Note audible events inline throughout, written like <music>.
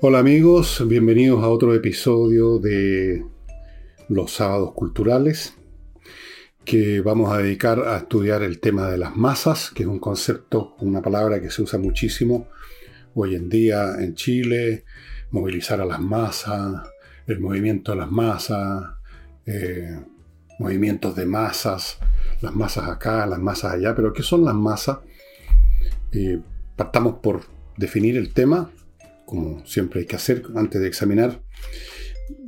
Hola amigos, bienvenidos a otro episodio de los sábados culturales que vamos a dedicar a estudiar el tema de las masas, que es un concepto, una palabra que se usa muchísimo hoy en día en Chile, movilizar a las masas, el movimiento de las masas, eh, movimientos de masas, las masas acá, las masas allá, pero ¿qué son las masas? Eh, partamos por definir el tema como siempre hay que hacer antes de examinar.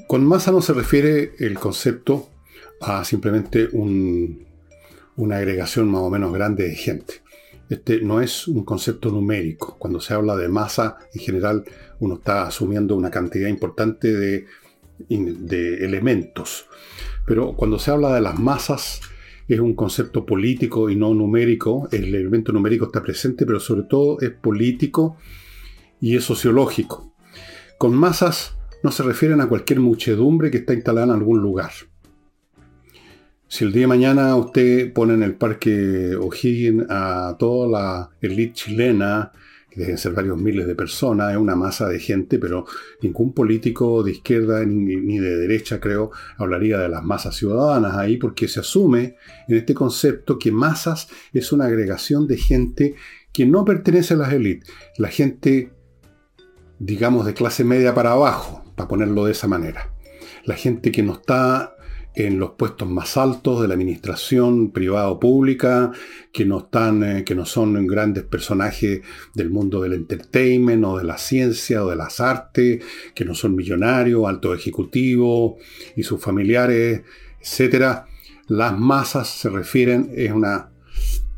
Con masa no se refiere el concepto a simplemente una agregación más o menos grande de gente. Este no es un concepto numérico. Cuando se habla de masa, en general uno está asumiendo una cantidad importante de, de elementos. Pero cuando se habla de las masas, es un concepto político y no numérico. El elemento numérico está presente, pero sobre todo es político y es sociológico. Con masas no se refieren a cualquier muchedumbre que está instalada en algún lugar. Si el día de mañana usted pone en el parque O'Higgins a toda la élite chilena, que deben ser varios miles de personas, es una masa de gente, pero ningún político de izquierda ni, de derecha, creo, hablaría de las masas ciudadanas ahí, porque se asume en este concepto que masas es una agregación de gente que no pertenece a las élites. La gente digamos, de clase media para abajo, para ponerlo de esa manera. La gente que no está en los puestos más altos de la administración privada o pública, que no, están, eh, que no son grandes personajes del mundo del entertainment o de la ciencia o de las artes, que no son millonarios, altos ejecutivos y sus familiares, etc. Las masas se refieren, es una,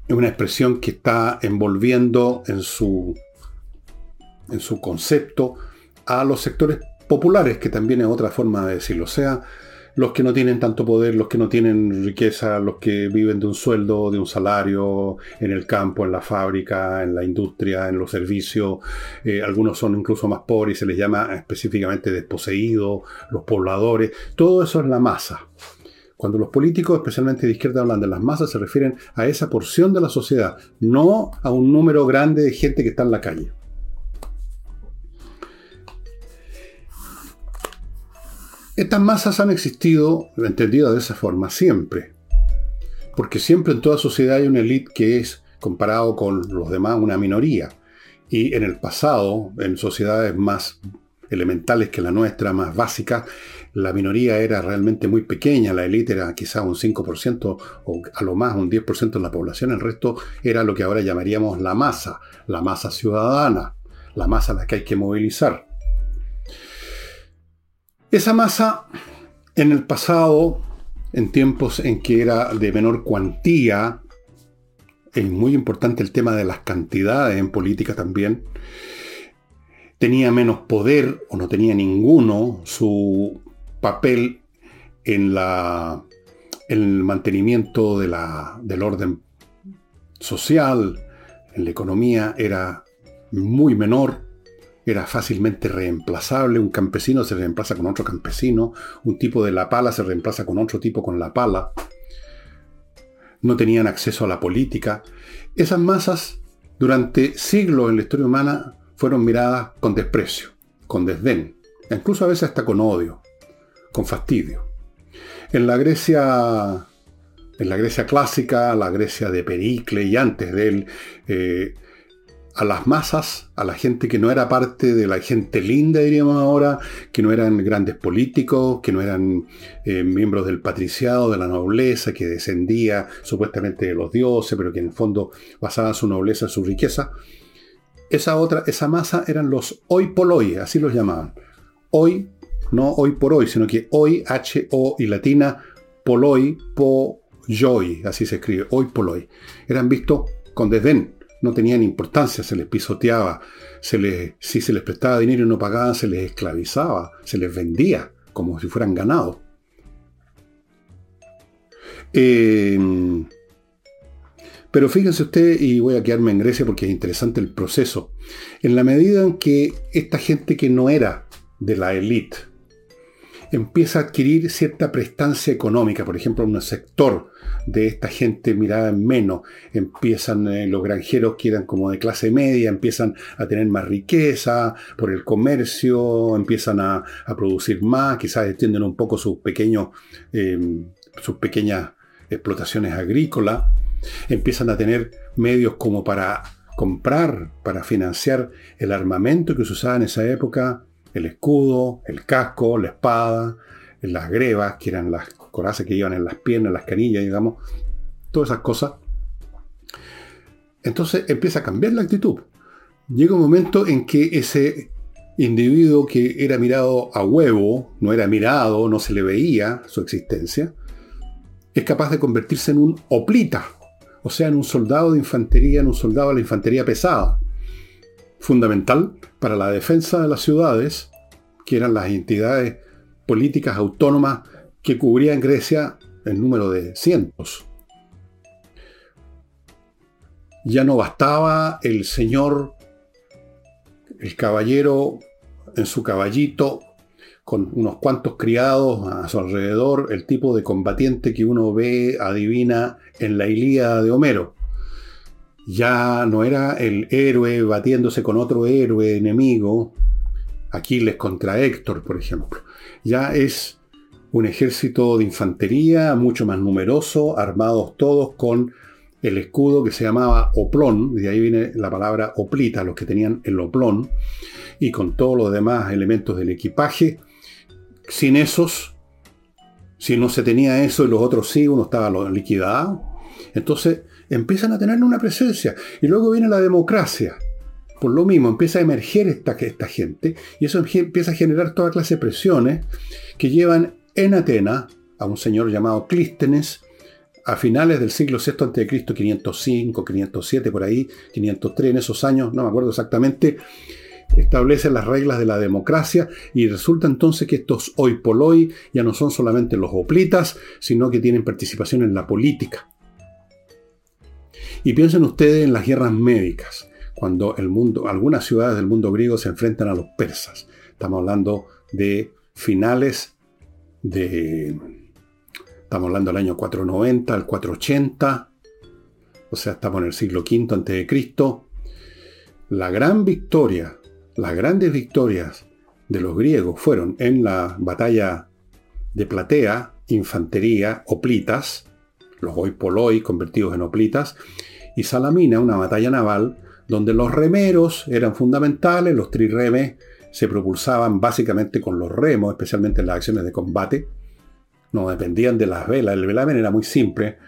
es una expresión que está envolviendo en su en su concepto a los sectores populares, que también es otra forma de decirlo. O sea, los que no tienen tanto poder, los que no tienen riqueza, los que viven de un sueldo, de un salario, en el campo, en la fábrica, en la industria, en los servicios. Eh, algunos son incluso más pobres y se les llama específicamente desposeídos, los pobladores. Todo eso es la masa. Cuando los políticos, especialmente de izquierda, hablan de las masas, se refieren a esa porción de la sociedad, no a un número grande de gente que está en la calle. Estas masas han existido, entendidas de esa forma, siempre. Porque siempre en toda sociedad hay una élite que es, comparado con los demás, una minoría. Y en el pasado, en sociedades más elementales que la nuestra, más básicas, la minoría era realmente muy pequeña, la élite era quizá un 5% o a lo más un 10% de la población, el resto era lo que ahora llamaríamos la masa, la masa ciudadana, la masa a la que hay que movilizar. Esa masa en el pasado, en tiempos en que era de menor cuantía, es muy importante el tema de las cantidades en política también, tenía menos poder o no tenía ninguno, su papel en, la, el mantenimiento de la, del orden social, en la economía, era muy menor era fácilmente reemplazable, un campesino se reemplaza con otro campesino, un tipo de la pala se reemplaza con otro tipo con la pala, no tenían acceso a la política. Esas masas durante siglos en la historia humana fueron miradas con desprecio, con desdén, incluso a veces hasta con odio, con fastidio. En la Grecia, en la Grecia clásica, la Grecia de Pericles y antes de él, eh, a las masas, a la gente que no era parte de la gente linda, diríamos ahora, que no eran grandes políticos, que no eran eh, miembros del patriciado, de la nobleza, que descendía supuestamente de los dioses, pero que en el fondo basaba su nobleza su riqueza. Esa otra, esa masa eran los hoy poloi, así los llamaban. Hoy, no hoy por hoy, sino que hoy, H-O y latina, poloi, po, así se escribe, hoy poloi. Eran vistos con desdén no tenían importancia, se les pisoteaba, se les, si se les prestaba dinero y no pagaban, se les esclavizaba, se les vendía como si fueran ganados. Em, pero fíjense usted, y voy a quedarme en Grecia porque es interesante el proceso, en la medida en que esta gente que no era de la élite empieza a adquirir cierta prestancia económica, por ejemplo, un sector de esta gente mirada en menos, empiezan eh, los granjeros que eran como de clase media, empiezan a tener más riqueza por el comercio, empiezan a, producir más, quizás extienden un poco sus pequeños, eh, sus pequeñas explotaciones agrícolas, empiezan a tener medios como para comprar, para financiar el armamento que se usaba en esa época, el escudo, el casco, la espada, las grebas, que eran las corazas que iban en las piernas, las canillas, digamos, todas esas cosas. Entonces empieza a cambiar la actitud. Llega un momento en que ese individuo que era mirado a huevo, no era mirado, no se le veía su existencia, es capaz de convertirse en un oplita, o sea, en un soldado de infantería, en un soldado de la infantería pesada fundamental para la defensa de las ciudades, que eran las entidades políticas autónomas que cubrían Grecia en número de cientos. Ya no bastaba el señor, el caballero en su caballito, con unos cuantos criados a su alrededor, el tipo de combatiente que uno ve, adivina en la Ilíada de Homero ya no era el héroe batiéndose con otro héroe enemigo, Aquiles contra Héctor, por ejemplo. Ya es un ejército de infantería mucho más numeroso, armados todos con el escudo que se llamaba oplón, de ahí viene la palabra oplita, los que tenían el oplón, y con todos los demás elementos del equipaje. Sin esos, si no se tenía eso y los otros sí, uno estaba liquidado. Entonces, empiezan a tener una presencia. Y luego viene la democracia. Por lo mismo, empieza a emerger esta, esta gente y eso empieza a generar toda clase de presiones que llevan en Atenas a un señor llamado Clístenes a finales del siglo VI a.C., 505, 507, por ahí, 503, en esos años, no me acuerdo exactamente, establece las reglas de la democracia y resulta entonces que estos hoy ya no son solamente los oplitas, sino que tienen participación en la política. Y piensen ustedes en las guerras médicas, cuando el mundo, algunas ciudades del mundo griego se enfrentan a los persas. Estamos hablando de finales de... Estamos hablando del año 490 al 480, o sea, estamos en el siglo V a.C. La gran victoria, las grandes victorias de los griegos fueron en la batalla de Platea, infantería, oplitas, los poloi convertidos en oplitas, y Salamina, una batalla naval, donde los remeros eran fundamentales, los triremes se propulsaban básicamente con los remos, especialmente en las acciones de combate, no dependían de las velas, el velamen era muy simple.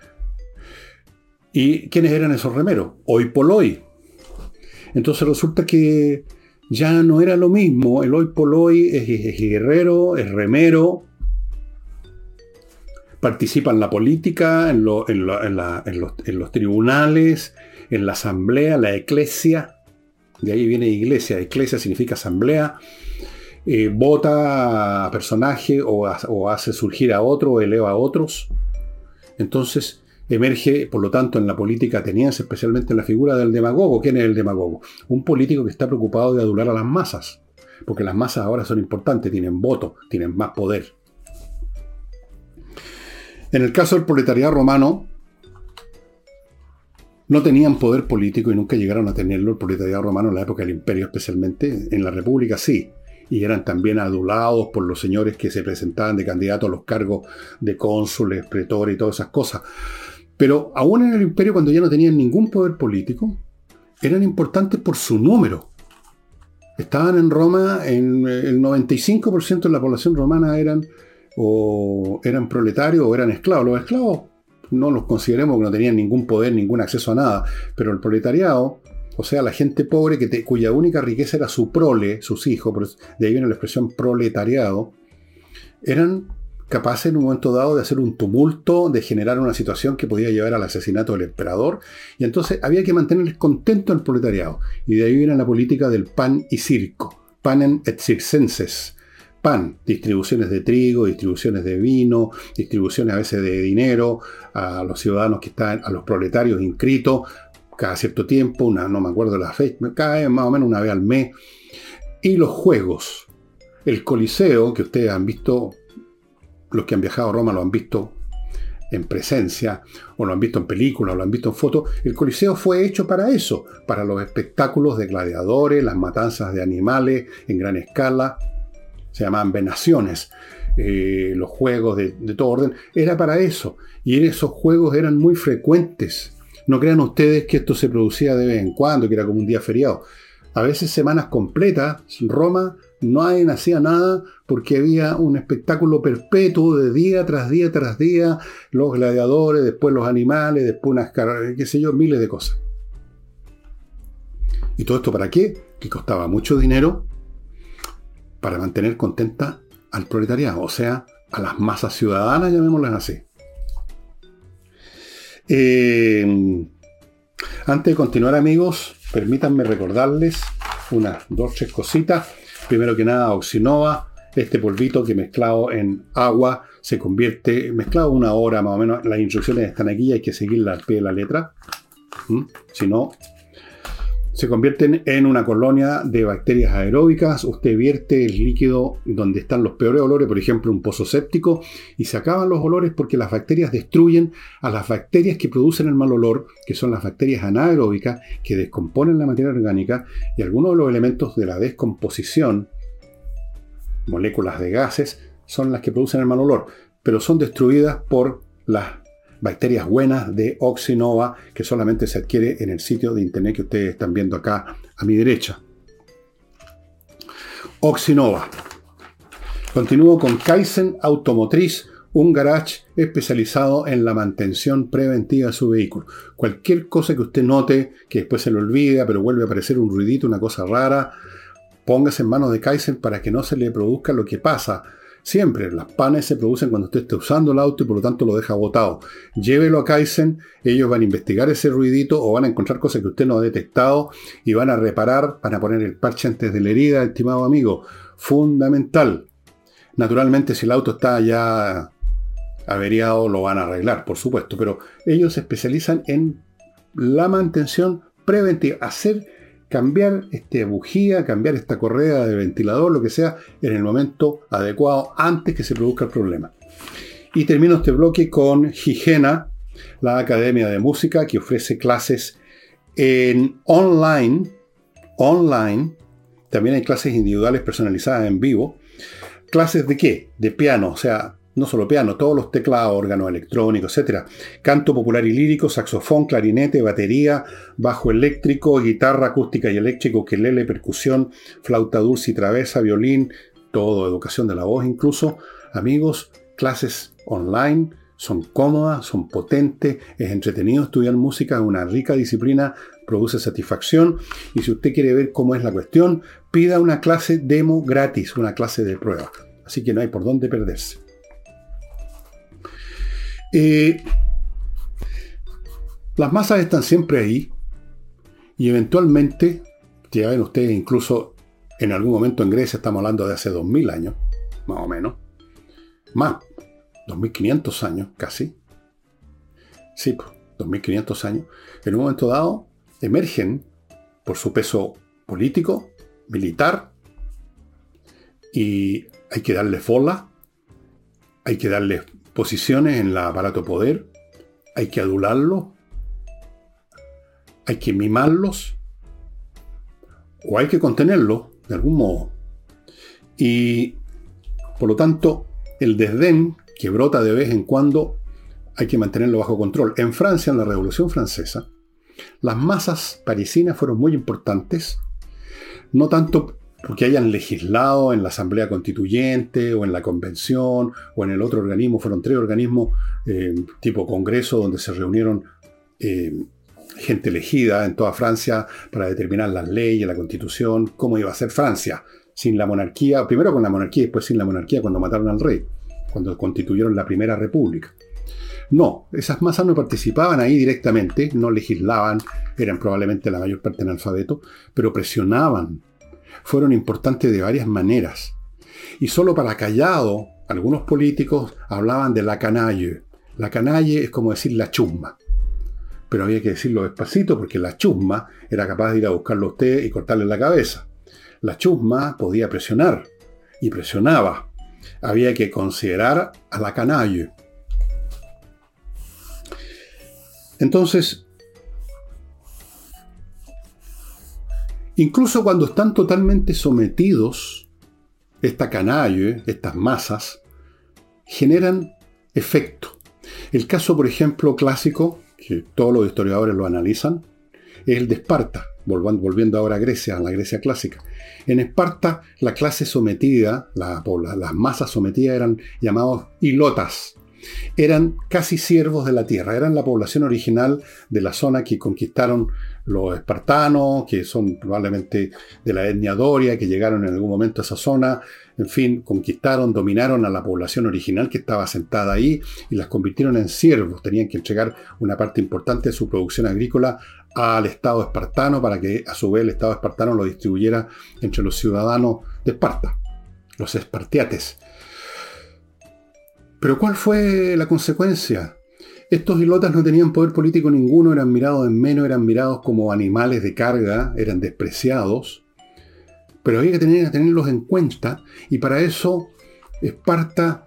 ¿Y quiénes eran esos remeros? Hoy por. Entonces resulta que ya no era lo mismo, el hoy por es, guerrero, es remero, participa en la política, en, los, tribunales, en la asamblea, la eclesia, de ahí viene iglesia, eclesia significa asamblea, eh, vota a personaje o, hace surgir a otro o eleva a otros. Entonces emerge, por lo tanto, en la política ateniense, especialmente en la figura del demagogo. ¿Quién es el demagogo? Un político que está preocupado de adular a las masas, porque las masas ahora son importantes, tienen voto, tienen más poder. En el caso del proletariado romano, no tenían poder político y nunca llegaron a tenerlo el proletariado romano en la época del imperio especialmente. En la república sí. Y eran también adulados por los señores que se presentaban de candidatos a los cargos de cónsules, pretores y todas esas cosas. Pero aún en el imperio, cuando ya no tenían ningún poder político, eran importantes por su número. Estaban en Roma, en el 95% de la población romana eran o eran proletarios o eran esclavos. Los esclavos no los consideremos que no tenían ningún poder, ningún acceso a nada, pero el proletariado, o sea, la gente pobre que cuya única riqueza era su prole, sus hijos, de ahí viene la expresión proletariado, eran capaces en un momento dado de hacer un tumulto, de generar una situación que podía llevar al asesinato del emperador, y entonces había que mantenerles contento al proletariado. Y de ahí viene la política del pan y circo, panem et circenses, pan, distribuciones de trigo, distribuciones de vino, distribuciones a veces de dinero a los ciudadanos que están, a los proletarios inscritos cada cierto tiempo, una, no me acuerdo la fecha, cada vez más o menos una vez al mes. Y los juegos. El Coliseo, que ustedes han visto los que han viajado a Roma lo han visto en presencia, o lo han visto en películas, o lo han visto en fotos, el Coliseo fue hecho para eso, para los espectáculos de gladiadores, las matanzas de animales en gran escala, se llamaban venaciones, eh, los juegos de, todo orden, era para eso. Y esos juegos eran muy frecuentes. No crean ustedes que esto se producía de vez en cuando, que era como un día feriado. A veces semanas completas, Roma no hacía nada porque había un espectáculo perpetuo de día tras día tras día, los gladiadores, después los animales, después unas carreras, qué sé yo, miles de cosas. ¿Y todo esto para qué? Que costaba mucho dinero para mantener contenta al proletariado, o sea, a las masas ciudadanas, llamémoslas así. Eh, antes de continuar, amigos, permítanme recordarles unas dos, tres cositas. Primero que nada, Oxinova, este polvito que mezclado en agua se convierte, mezclado una hora más o menos, las instrucciones están aquí, hay que seguirla al pie de la letra. ¿Mm? Si no, se convierten en una colonia de bacterias aeróbicas. Usted vierte el líquido donde están los peores olores, por ejemplo, un pozo séptico, y se acaban los olores porque las bacterias destruyen a las bacterias que producen el mal olor, que son las bacterias anaeróbicas, que descomponen la materia orgánica, y algunos de los elementos de la descomposición, moléculas de gases, son las que producen el mal olor, pero son destruidas por las bacterias buenas de Oxinova que solamente se adquiere en el sitio de internet que ustedes están viendo acá a mi derecha. Oxinova. Continúo con Kaizen Automotriz, un garage especializado en la mantención preventiva de su vehículo. Cualquier cosa que usted note que después se le olvida, pero vuelve a aparecer un ruidito, una cosa rara, póngase en manos de Kaizen para que no se le produzca lo que pasa Siempre, las panes se producen cuando usted esté usando el auto y por lo tanto lo deja botado. Llévelo a Kaizen, ellos van a investigar ese ruidito o van a encontrar cosas que usted no ha detectado y van a reparar, van a poner el parche antes de la herida, estimado amigo. Fundamental. Naturalmente, si el auto está ya averiado, lo van a arreglar, por supuesto, pero ellos se especializan en la mantención preventiva, hacer cambiar esta bujía, cambiar esta correa de ventilador, lo que sea, en el momento adecuado antes que se produzca el problema. Y termino este bloque con Higiena, la Academia de Música que ofrece clases en online, online, también hay clases individuales personalizadas en vivo. ¿Clases de qué? De piano, o sea, no solo piano, todos los teclados, órganos electrónicos, etc. Canto popular y lírico, saxofón, clarinete, batería, bajo eléctrico, guitarra acústica y eléctrico, quelele, percusión, flauta dulce y travesa, violín, todo, educación de la voz incluso. Amigos, clases online, son cómodas, son potentes, es entretenido estudiar música, es una rica disciplina, produce satisfacción y si usted quiere ver cómo es la cuestión, pida una clase demo gratis, una clase de prueba. Así que no hay por dónde perderse. Eh, las masas están siempre ahí y eventualmente, ya ven ustedes, incluso en algún momento en Grecia, estamos hablando de hace 2000 años, más o menos, más, 2500 años casi, sí, 2500 pues, años, en un momento dado emergen por su peso político, militar, y hay que darle fola, hay que darle posiciones en el aparato poder, hay que adularlos, hay que mimarlos, o hay que contenerlos de algún modo. Y por lo tanto, el desdén que brota de vez en cuando hay que mantenerlo bajo control. En Francia, en la Revolución Francesa, las masas parisinas fueron muy importantes, no tanto porque hayan legislado en la Asamblea Constituyente o en la Convención o en el otro organismo, fueron tres organismos eh, tipo Congreso donde se reunieron eh, gente elegida en toda Francia para determinar las leyes, la Constitución, cómo iba a ser Francia, sin la monarquía, primero con la monarquía y después sin la monarquía cuando mataron al rey, cuando constituyeron la Primera República. No, esas masas no participaban ahí directamente, no legislaban, eran probablemente la mayor parte analfabetos, pero presionaban fueron importantes de varias maneras. Y solo para callado, algunos políticos hablaban de la canalle. La canalle es como decir la chusma. Pero había que decirlo despacito porque la chusma era capaz de ir a buscarlo a usted y cortarle la cabeza. La chusma podía presionar y presionaba. había que considerar a la canalla. Entonces, incluso cuando están totalmente sometidos, esta canalla, estas masas, generan efecto. El caso, por ejemplo, clásico, que todos los historiadores lo analizan, es el de Esparta, volviendo ahora a Grecia, a la Grecia clásica. En Esparta, la clase sometida, las masas sometidas eran llamados hilotas. Eran casi siervos de la tierra, eran la población original de la zona que conquistaron los espartanos, que son probablemente de la etnia doria, que llegaron en algún momento a esa zona, en fin, conquistaron, dominaron a la población original que estaba sentada ahí y las convirtieron en siervos. Tenían que entregar una parte importante de su producción agrícola al Estado espartano para que a su vez el Estado espartano lo distribuyera entre los ciudadanos de Esparta, los espartiates. Pero ¿cuál fue la consecuencia? Estos hilotas no tenían poder político ninguno, eran mirados en menos, eran mirados como animales de carga, eran despreciados. Pero había que tener, tenerlos en cuenta y para eso Esparta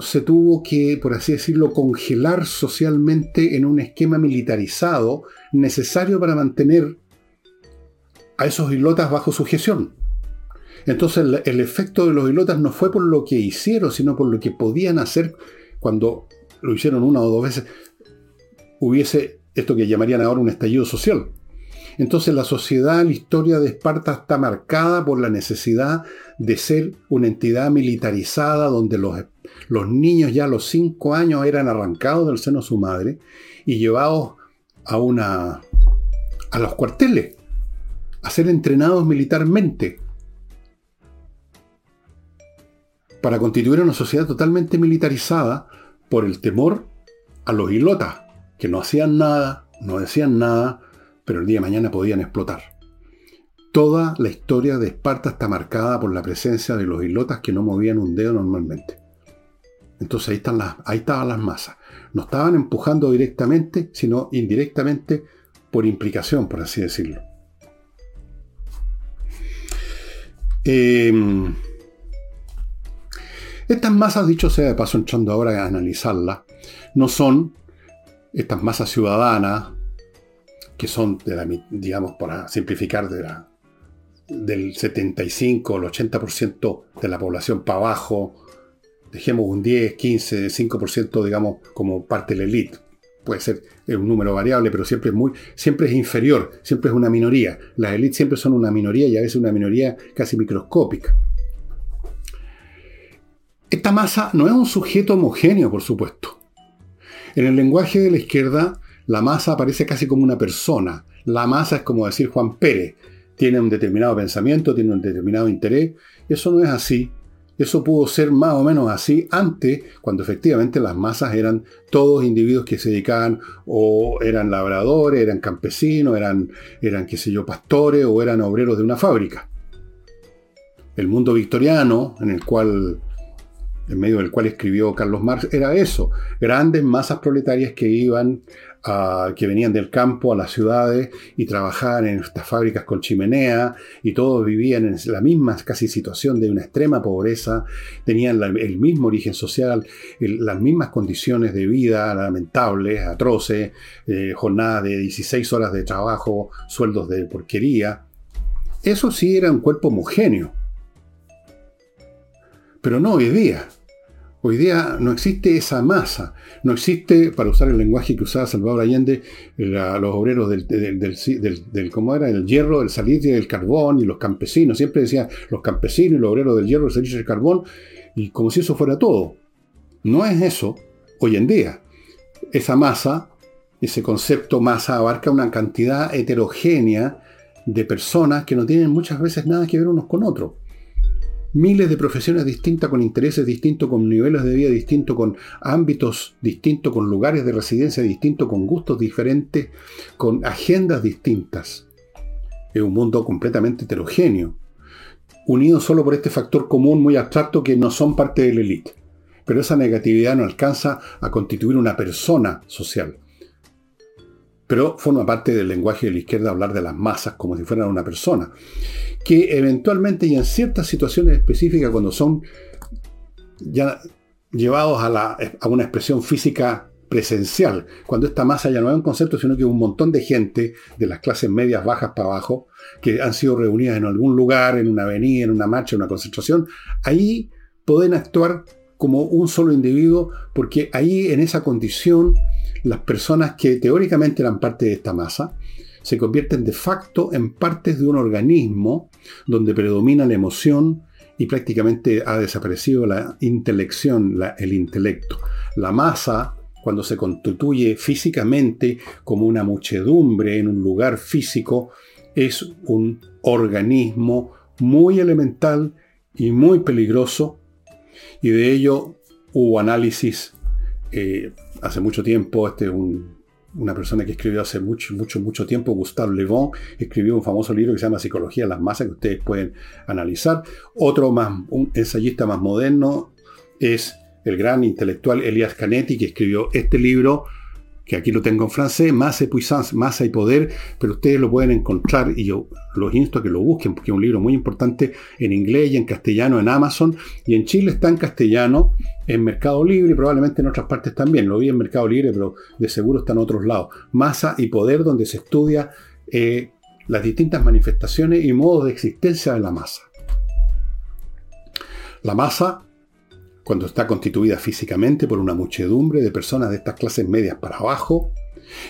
se tuvo que, por así decirlo, congelar socialmente en un esquema militarizado necesario para mantener a esos hilotas bajo sujeción. Entonces el, efecto de los hilotas no fue por lo que hicieron, sino por lo que podían hacer cuando lo hicieron una o dos veces, hubiese esto que llamarían ahora un estallido social. Entonces la sociedad, la historia de Esparta está marcada por la necesidad de ser una entidad militarizada donde los, los niños ya a los cinco años eran arrancados del seno de su madre y llevados a, una, a los cuarteles, a ser entrenados militarmente, para constituir una sociedad totalmente militarizada por el temor a los hilotas, que no hacían nada, no decían nada, pero el día de mañana podían explotar. Toda la historia de Esparta está marcada por la presencia de los hilotas que no movían un dedo normalmente. Entonces ahí, están las, ahí estaban las masas. No estaban empujando directamente, sino indirectamente por implicación, por así decirlo. Em, estas masas, dicho sea de paso, entrando ahora a analizarlas, no son estas masas ciudadanas que son, de la, digamos, para simplificar, del 75 al 80% de la población para abajo, dejemos un 10, 15, 5%, digamos, como parte de la élite. Puede ser un número variable, pero siempre es, muy, siempre es inferior, siempre es una minoría. Las élites siempre son una minoría y a veces una minoría casi microscópica. Esta masa no es un sujeto homogéneo, por supuesto. En el lenguaje de la izquierda, la masa aparece casi como una persona. La masa es como decir Juan Pérez. Tiene un determinado pensamiento, tiene un determinado interés. Eso no es así. Eso pudo ser más o menos así antes, cuando efectivamente las masas eran todos individuos que se dedicaban o eran labradores, eran campesinos, eran, eran qué sé yo, pastores o eran obreros de una fábrica. El mundo victoriano, en el cual en medio del cual escribió Carlos Marx, era eso, grandes masas proletarias que iban, que venían del campo a las ciudades y trabajaban en estas fábricas con chimenea y todos vivían en la misma casi situación de una extrema pobreza, tenían el mismo origen social, las mismas condiciones de vida lamentables, atroces, eh, jornadas de 16 horas de trabajo, sueldos de porquería. Eso sí era un cuerpo homogéneo pero no hoy día. Hoy día no existe esa masa. No existe, para usar el lenguaje que usaba Salvador Allende, los obreros del, del, ¿cómo era? El hierro, el salitre del carbón y los campesinos. Siempre decía los campesinos y los obreros del hierro, el salitre del carbón, y como si eso fuera todo. No es eso hoy en día. Esa masa, ese concepto masa, abarca una cantidad heterogénea de personas que no tienen muchas veces nada que ver unos con otros miles de profesiones distintas, con intereses distintos, con niveles de vida distintos, con ámbitos distintos, con lugares de residencia distintos, con gustos diferentes, con agendas distintas. Es un mundo completamente heterogéneo, unido solo por este factor común muy abstracto que no son parte de la élite. Pero esa negatividad no alcanza a constituir una persona social. Pero forma parte del lenguaje de la izquierda hablar de las masas como si fueran una persona que eventualmente y en ciertas situaciones específicas, cuando son ya llevados a, la, una expresión física presencial, cuando esta masa ya no es un concepto, sino que un montón de gente de las clases medias bajas para abajo, que han sido reunidas en algún lugar, en una avenida, en una marcha, en una concentración, ahí pueden actuar como un solo individuo, porque ahí en esa condición las personas que teóricamente eran parte de esta masa se convierten de facto en partes de un organismo donde predomina la emoción y prácticamente ha desaparecido la intelección, el intelecto. La masa, cuando se constituye físicamente como una muchedumbre en un lugar físico, es un organismo muy elemental y muy peligroso y de ello hubo análisis eh, hace mucho tiempo, este, una persona que escribió hace mucho, mucho, mucho tiempo, Gustave Le Bon, escribió un famoso libro que se llama Psicología de las Masas, que ustedes pueden analizar. Otro más, un ensayista más moderno es el gran intelectual Elias Canetti, que escribió este libro que aquí lo tengo en francés, Masa y Puissance, Masa y Poder, pero ustedes lo pueden encontrar y yo los insto a que lo busquen porque es un libro muy importante en inglés y en castellano en Amazon y en Chile está en castellano en Mercado Libre y probablemente en otras partes también. Lo vi en Mercado Libre, pero de seguro está en otros lados. Masa y Poder, donde se estudia eh, las distintas manifestaciones y modos de existencia de la masa. La masa cuando está constituida físicamente por una muchedumbre de personas de estas clases medias para abajo,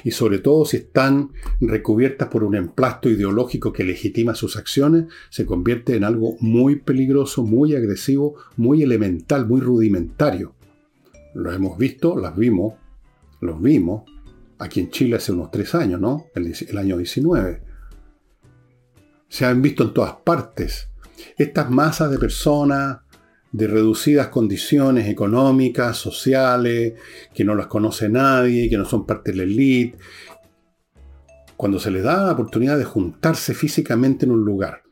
y sobre todo si están recubiertas por un emplasto ideológico que legitima sus acciones, se convierte en algo muy peligroso, muy agresivo, muy elemental, muy rudimentario. Lo hemos visto, las vimos, los vimos aquí en Chile hace unos tres años, ¿no? El, el año 19. Se han visto en todas partes. Estas masas de personas de reducidas condiciones económicas, sociales, que no las conoce nadie, que no son parte de la élite. Cuando se les da la oportunidad de juntarse físicamente en un lugar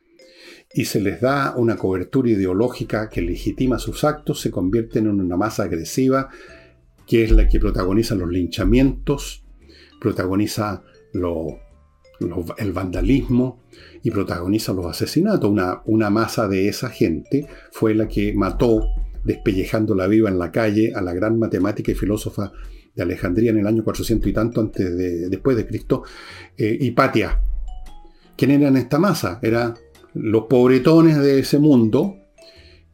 y se les da una cobertura ideológica que legitima sus actos, se convierten en una masa agresiva que es la que protagoniza los linchamientos, protagoniza el vandalismo, y protagoniza los asesinatos. Una, una masa de esa gente fue la que mató, despellejando la viva en la calle, a la gran matemática y filósofa de Alejandría en el año 400 y tanto antes de, después de Cristo, eh, Hipatia. ¿Quién eran esta masa? Eran los pobretones de ese mundo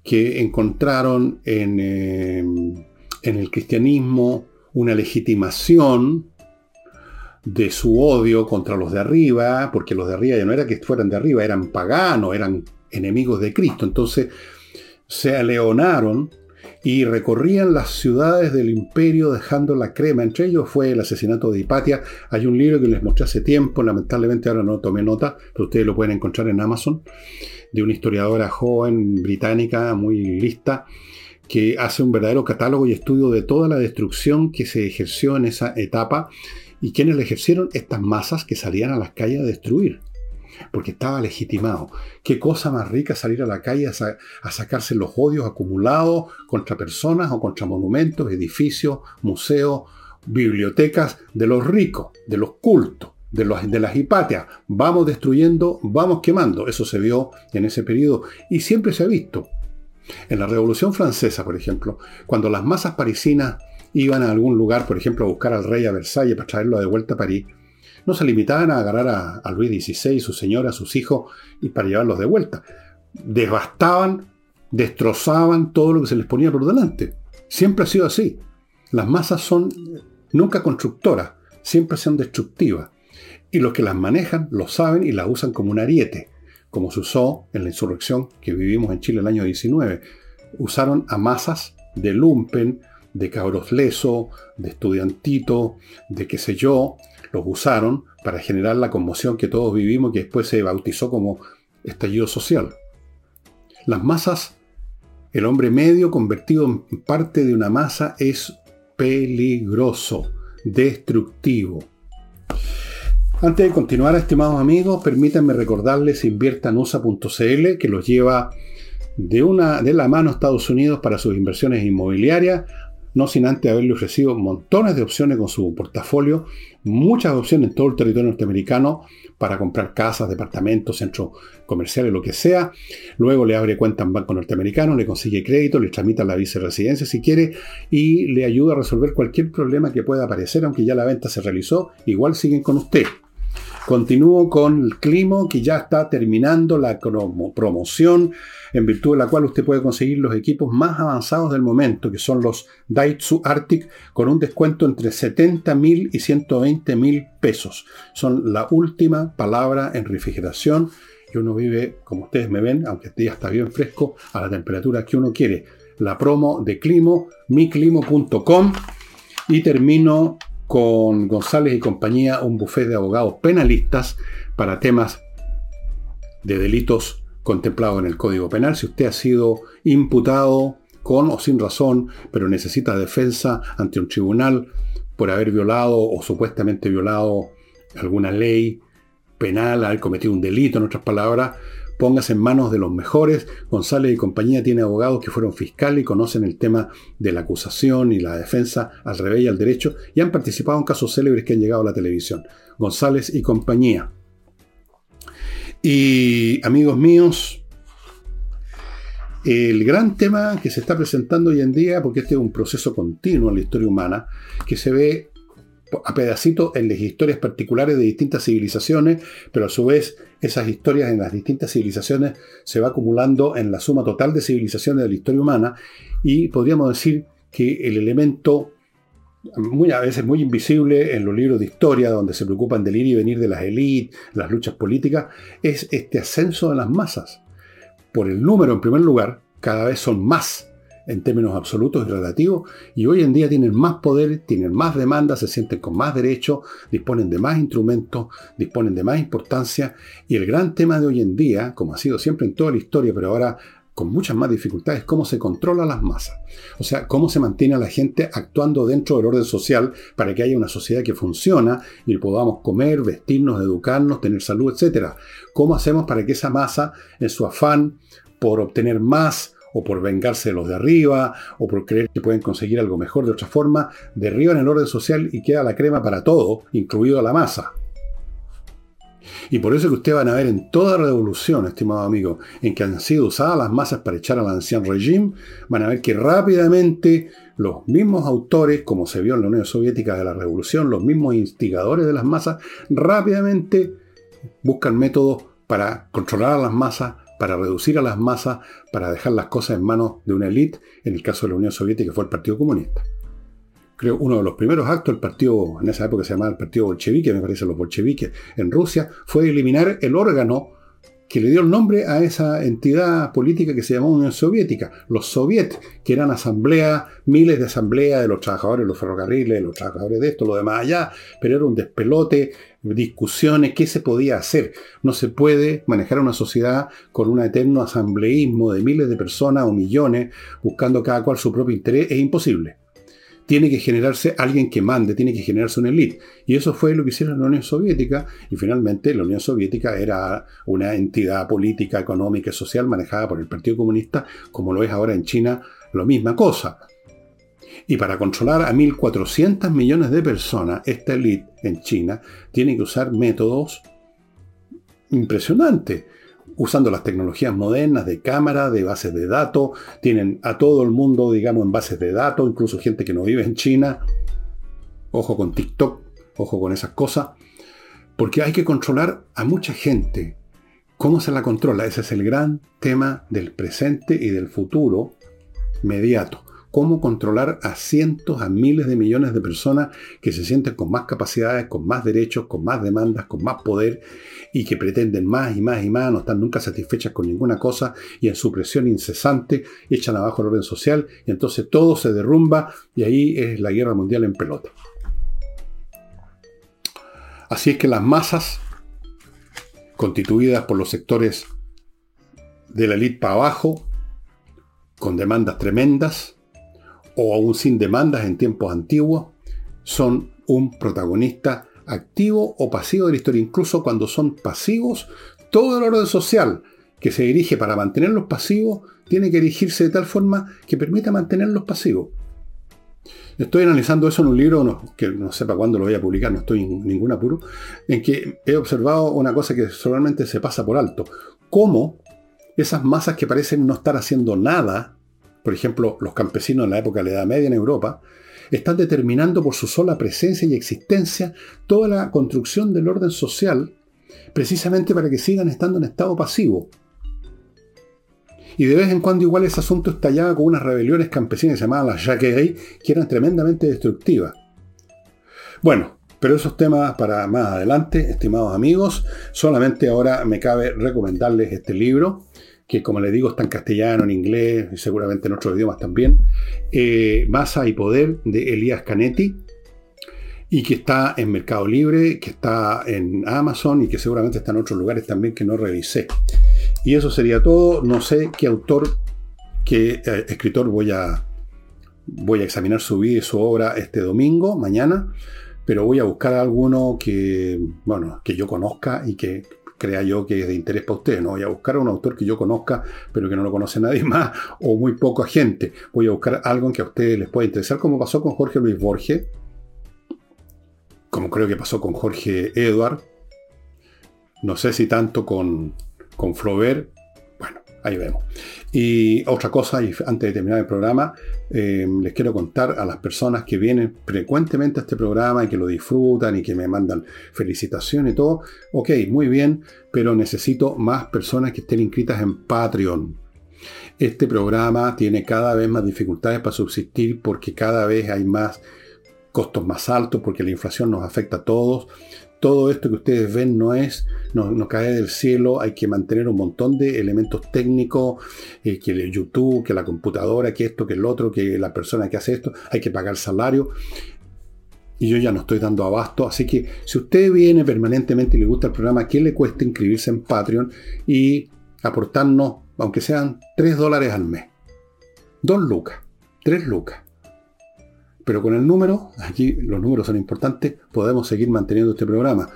que encontraron en, eh, en el cristianismo una legitimación de su odio contra los de arriba, porque los de arriba ya no era que fueran de arriba, eran paganos, eran enemigos de Cristo. Entonces se aleonaron y recorrían las ciudades del imperio dejando la crema. Entre ellos fue el asesinato de Hipatia. Hay un libro que les mostré hace tiempo, lamentablemente ahora no tomé nota, pero ustedes lo pueden encontrar en Amazon, de una historiadora joven británica muy lista que hace un verdadero catálogo y estudio de toda la destrucción que se ejerció en esa etapa y quienes le ejercieron estas masas que salían a las calles a destruir, porque estaba legitimado. Qué cosa más rica salir a la calle a, sacarse los odios acumulados contra personas o contra monumentos, edificios, museos, bibliotecas de los ricos, de los cultos. De, las hipatias, vamos destruyendo, vamos quemando. Eso se vio en ese periodo y siempre se ha visto. En la Revolución Francesa, por ejemplo, cuando las masas parisinas iban a algún lugar, por ejemplo, a buscar al rey a Versalles para traerlo de vuelta a París, no se limitaban a agarrar a, Luis XVI, su señora, sus hijos, y para llevarlos de vuelta. Devastaban, destrozaban todo lo que se les ponía por delante. Siempre ha sido así. Las masas son nunca constructoras, siempre son destructivas. Y los que las manejan lo saben y las usan como un ariete, como se usó en la insurrección que vivimos en Chile el año 19. Usaron a masas de lumpen, de cabros leso, de estudiantito, de qué sé yo, los usaron para generar la conmoción que todos vivimos que después se bautizó como estallido social. Las masas, el hombre medio convertido en parte de una masa es peligroso, destructivo. Antes de continuar, estimados amigos, permítanme recordarles inviertanusa.cl que los lleva de, una, de la mano a Estados Unidos para sus inversiones inmobiliarias no sin antes haberle ofrecido montones de opciones con su portafolio, muchas opciones en todo el territorio norteamericano para comprar casas, departamentos, centros comerciales, lo que sea. Luego le abre cuenta en banco norteamericano, le consigue crédito, le tramita la viceresidencia si quiere y le ayuda a resolver cualquier problema que pueda aparecer, aunque ya la venta se realizó, igual siguen con usted. Continúo con el Climo, que ya está terminando la promoción, en virtud de la cual usted puede conseguir los equipos más avanzados del momento, que son los Daitsu Arctic, con un descuento entre 70 mil y 120 mil pesos. Son la última palabra en refrigeración y uno vive, como ustedes me ven, aunque este día está bien fresco, a la temperatura que uno quiere. La promo de Climo, miclimo.com. Y termino con González y compañía un bufete de abogados penalistas para temas de delitos contemplados en el Código Penal. Si usted ha sido imputado con o sin razón, pero necesita defensa ante un tribunal por haber violado o supuestamente violado alguna ley penal, haber cometido un delito, en otras palabras, Póngase en manos de los mejores. González y compañía tiene abogados que fueron fiscales y conocen el tema de la acusación y la defensa al revés y al derecho y han participado en casos célebres que han llegado a la televisión. González y compañía. Y amigos míos, el gran tema que se está presentando hoy en día, porque este es un proceso continuo en la historia humana, que se ve a pedacitos en las historias particulares de distintas civilizaciones, pero a su vez esas historias en las distintas civilizaciones se va acumulando en la suma total de civilizaciones de la historia humana y podríamos decir que el elemento muy, a veces muy invisible en los libros de historia, donde se preocupan del ir y venir de las élites, las luchas políticas, es este ascenso de las masas. Por el número, en primer lugar, cada vez son más en términos absolutos y relativos, y hoy en día tienen más poder, tienen más demandas, se sienten con más derechos, disponen de más instrumentos, disponen de más importancia, y el gran tema de hoy en día, como ha sido siempre en toda la historia, pero ahora con muchas más dificultades, cómo se controla las masas. O sea, cómo se mantiene a la gente actuando dentro del orden social para que haya una sociedad que funciona y podamos comer, vestirnos, educarnos, tener salud, etc. ¿Cómo hacemos para que esa masa, en su afán por obtener más, o por vengarse de los de arriba, o por creer que pueden conseguir algo mejor de otra forma, derriban el orden social y queda la crema para todo, incluido la masa. Y por eso que ustedes van a ver en toda revolución, estimado amigo, en que han sido usadas las masas para echar al anciano régimen, van a ver que rápidamente los mismos autores, como se vio en la Unión Soviética de la Revolución, los mismos instigadores de las masas, rápidamente buscan métodos para controlar a las masas, para reducir a las masas, para dejar las cosas en manos de una élite, en el caso de la Unión Soviética fue el Partido Comunista. Creo uno de los primeros actos del partido, en esa época se llamaba el Partido Bolchevique, me parece los bolcheviques, en Rusia, fue eliminar el órgano que le dio el nombre a esa entidad política que se llamó Unión Soviética, los soviets, que eran asambleas, miles de asambleas de los trabajadores de los ferrocarriles, de los trabajadores de esto, lo demás allá, pero era un despelote, discusiones, qué se podía hacer. No se puede manejar una sociedad con un eterno asambleísmo de miles de personas o millones buscando cada cual su propio interés, es imposible tiene que generarse alguien que mande, tiene que generarse una élite. Y eso fue lo que hicieron la Unión Soviética, y finalmente la Unión Soviética era una entidad política, económica y social manejada por el Partido Comunista, como lo es ahora en China, lo misma cosa. Y para controlar a 1.400 millones de personas, esta élite en China tiene que usar métodos impresionantes usando las tecnologías modernas de cámara, de bases de datos, tienen a todo el mundo, digamos, en bases de datos, incluso gente que no vive en China. Ojo con TikTok, ojo con esas cosas, porque hay que controlar a mucha gente. ¿Cómo se la controla? Ese es el gran tema del presente y del futuro inmediato cómo controlar a cientos, a miles de millones de personas que se sienten con más capacidades, con más derechos, con más demandas, con más poder y que pretenden más y más y más, no están nunca satisfechas con ninguna cosa y en su presión incesante echan abajo el orden social y entonces todo se derrumba y ahí es la guerra mundial en pelota. Así es que las masas, constituidas por los sectores de la élite para abajo, con demandas tremendas, o aún sin demandas en tiempos antiguos, son un protagonista activo o pasivo de la historia. Incluso cuando son pasivos, todo el orden social que se dirige para mantenerlos pasivos tiene que dirigirse de tal forma que permita mantenerlos pasivos. Estoy analizando eso en un libro que no sé para cuándo lo voy a publicar, no estoy en ningún apuro, en que he observado una cosa que solamente se pasa por alto. Cómo esas masas que parecen no estar haciendo nada, por ejemplo, los campesinos en la época de la Edad Media en Europa, están determinando por su sola presencia y existencia toda la construcción del orden social, precisamente para que sigan estando en estado pasivo. Y de vez en cuando igual ese asunto estallaba con unas rebeliones campesinas llamaban las Jacqueries, que eran tremendamente destructivas. Bueno, pero esos temas para más adelante, estimados amigos. Solamente ahora me cabe recomendarles este libro, que como les digo está en castellano, en inglés y seguramente en otros idiomas también. Eh, Masa y Poder de Elías Canetti. Y que está en Mercado Libre, que está en Amazon y que seguramente está en otros lugares también que no revisé. Y eso sería todo. No sé qué autor, qué eh, escritor voy a, voy a examinar su vida y su obra este domingo, mañana, pero voy a buscar alguno que, bueno, que yo conozca y que crea yo que es de interés para ustedes. No voy a buscar a un autor que yo conozca, pero que no lo conoce nadie <laughs> más, o muy poca gente. Voy a buscar algo que a ustedes les pueda interesar, como pasó con Jorge Luis Borges, como creo que pasó con Jorge Edward, no sé si tanto con con Flaubert. Ahí vemos. Y otra cosa, y antes de terminar el programa, eh, les quiero contar a las personas que vienen frecuentemente a este programa y que lo disfrutan y que me mandan felicitaciones y todo. Ok, muy bien, pero necesito más personas que estén inscritas en Patreon. Este programa tiene cada vez más dificultades para subsistir porque cada vez hay más costos más altos, porque la inflación nos afecta a todos todo esto que ustedes ven no es, no, cae del cielo, hay que mantener un montón de elementos técnicos, eh, que el YouTube, que la computadora, que esto, que el otro, que la persona que hace esto, hay que pagar salario. Y yo ya no estoy dando abasto, así que si usted viene permanentemente y le gusta el programa, ¿qué le cuesta inscribirse en Patreon y aportarnos, aunque sean 3 dólares al mes? 2 lucas, 3 lucas. Pero con el número, aquí los números son importantes, podemos seguir manteniendo este programa.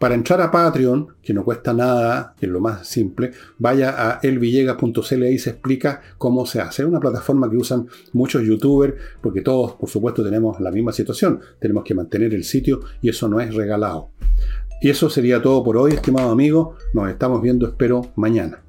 Para entrar a Patreon, que no cuesta nada, que es lo más simple, vaya a elvillegas.cl y se explica cómo se hace. Es una plataforma que usan muchos youtubers, porque todos, por supuesto, tenemos la misma situación. Tenemos que mantener el sitio y eso no es regalado. Y eso sería todo por hoy, estimado amigo. Nos estamos viendo, espero, mañana.